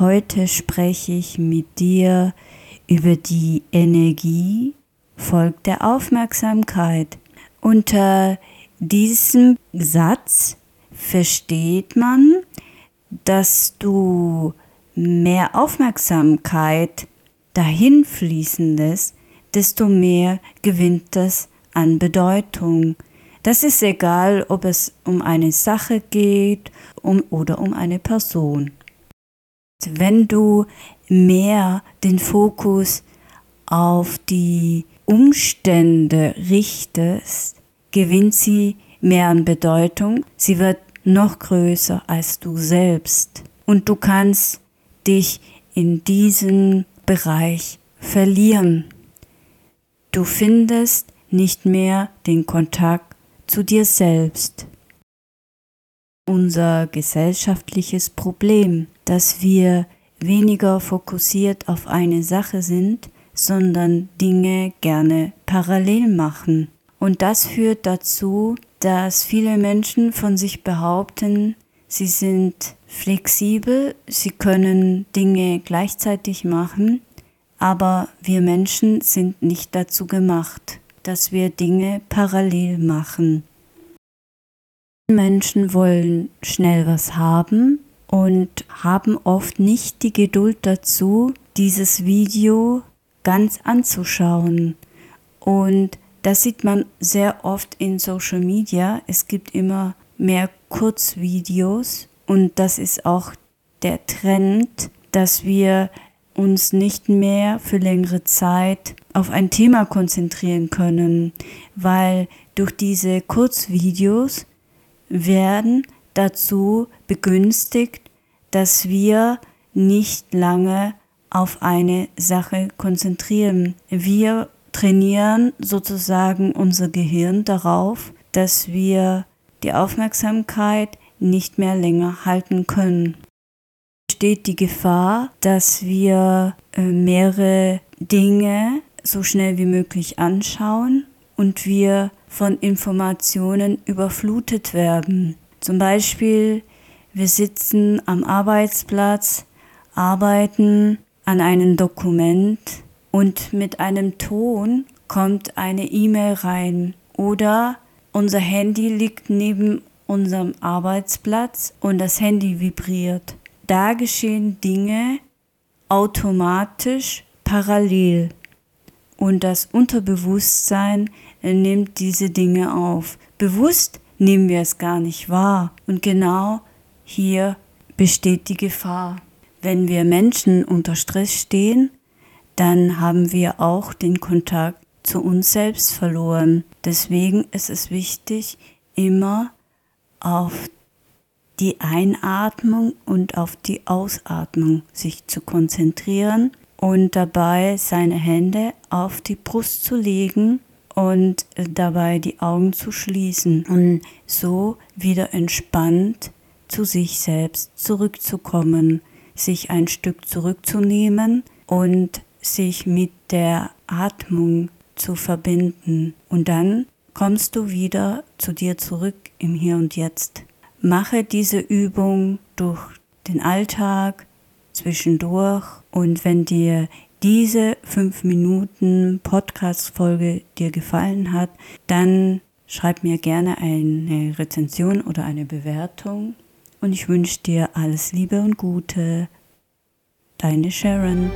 Heute spreche ich mit dir über die Energie folgt der Aufmerksamkeit. Unter diesem Satz versteht man, dass du mehr Aufmerksamkeit dahin fließen lässt, desto mehr gewinnt das an Bedeutung. Das ist egal, ob es um eine Sache geht um, oder um eine Person. Wenn du mehr den Fokus auf die Umstände richtest, gewinnt sie mehr an Bedeutung, sie wird noch größer als du selbst. Und du kannst dich in diesem Bereich verlieren. Du findest nicht mehr den Kontakt zu dir selbst unser gesellschaftliches Problem, dass wir weniger fokussiert auf eine Sache sind, sondern Dinge gerne parallel machen. Und das führt dazu, dass viele Menschen von sich behaupten, sie sind flexibel, sie können Dinge gleichzeitig machen, aber wir Menschen sind nicht dazu gemacht, dass wir Dinge parallel machen. Menschen wollen schnell was haben und haben oft nicht die Geduld dazu, dieses Video ganz anzuschauen. Und das sieht man sehr oft in Social Media. Es gibt immer mehr Kurzvideos und das ist auch der Trend, dass wir uns nicht mehr für längere Zeit auf ein Thema konzentrieren können, weil durch diese Kurzvideos werden dazu begünstigt, dass wir nicht lange auf eine Sache konzentrieren. Wir trainieren sozusagen unser Gehirn darauf, dass wir die Aufmerksamkeit nicht mehr länger halten können. Steht die Gefahr, dass wir äh, mehrere Dinge so schnell wie möglich anschauen und wir von Informationen überflutet werden. Zum Beispiel, wir sitzen am Arbeitsplatz, arbeiten an einem Dokument und mit einem Ton kommt eine E-Mail rein oder unser Handy liegt neben unserem Arbeitsplatz und das Handy vibriert. Da geschehen Dinge automatisch parallel und das Unterbewusstsein nimmt diese Dinge auf. Bewusst nehmen wir es gar nicht wahr. Und genau hier besteht die Gefahr. Wenn wir Menschen unter Stress stehen, dann haben wir auch den Kontakt zu uns selbst verloren. Deswegen ist es wichtig, immer auf die Einatmung und auf die Ausatmung sich zu konzentrieren und dabei seine Hände auf die Brust zu legen und dabei die Augen zu schließen und so wieder entspannt zu sich selbst zurückzukommen, sich ein Stück zurückzunehmen und sich mit der Atmung zu verbinden. Und dann kommst du wieder zu dir zurück im Hier und Jetzt. Mache diese Übung durch den Alltag, zwischendurch und wenn dir diese 5 Minuten Podcast-Folge dir gefallen hat, dann schreib mir gerne eine Rezension oder eine Bewertung. Und ich wünsche dir alles Liebe und Gute. Deine Sharon.